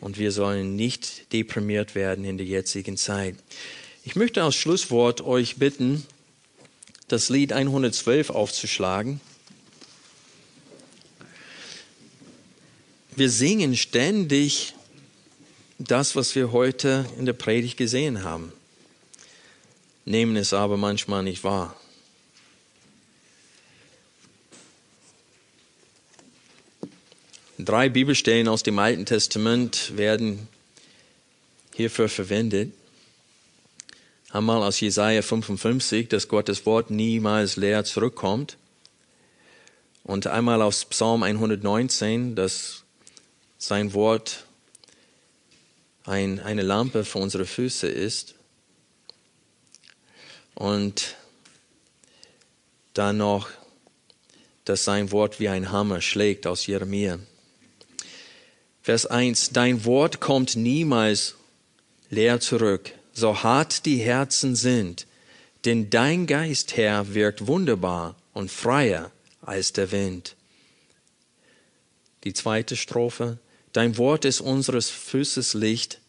Und wir sollen nicht deprimiert werden in der jetzigen Zeit. Ich möchte als Schlusswort euch bitten, das Lied 112 aufzuschlagen. Wir singen ständig das, was wir heute in der Predigt gesehen haben, nehmen es aber manchmal nicht wahr. Drei Bibelstellen aus dem Alten Testament werden hierfür verwendet einmal aus Jesaja 55, dass Gottes Wort niemals leer zurückkommt. Und einmal aus Psalm 119, dass sein Wort ein, eine Lampe für unsere Füße ist. Und dann noch, dass sein Wort wie ein Hammer schlägt aus Jeremia. Vers 1, dein Wort kommt niemals leer zurück so hart die Herzen sind, denn dein Geist, Herr, wirkt wunderbar und freier als der Wind. Die zweite Strophe. Dein Wort ist unseres Fußes Licht,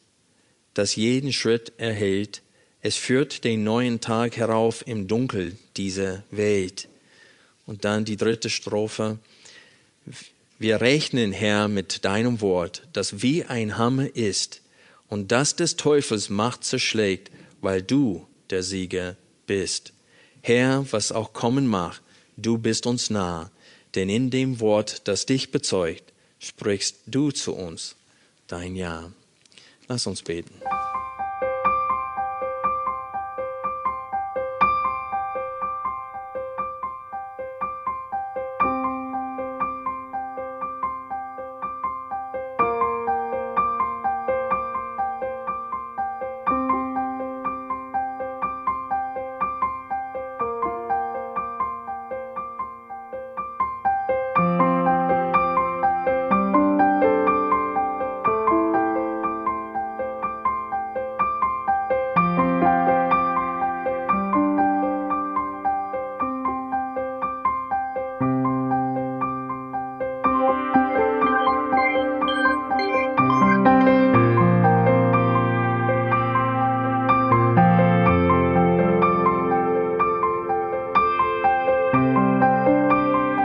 das jeden Schritt erhält. Es führt den neuen Tag herauf im Dunkel dieser Welt. Und dann die dritte Strophe. Wir rechnen, Herr, mit deinem Wort, das wie ein Hammer ist, und das des Teufels Macht zerschlägt, weil du der Sieger bist. Herr, was auch kommen mag, du bist uns nah, denn in dem Wort, das dich bezeugt, sprichst du zu uns dein Ja. Lass uns beten.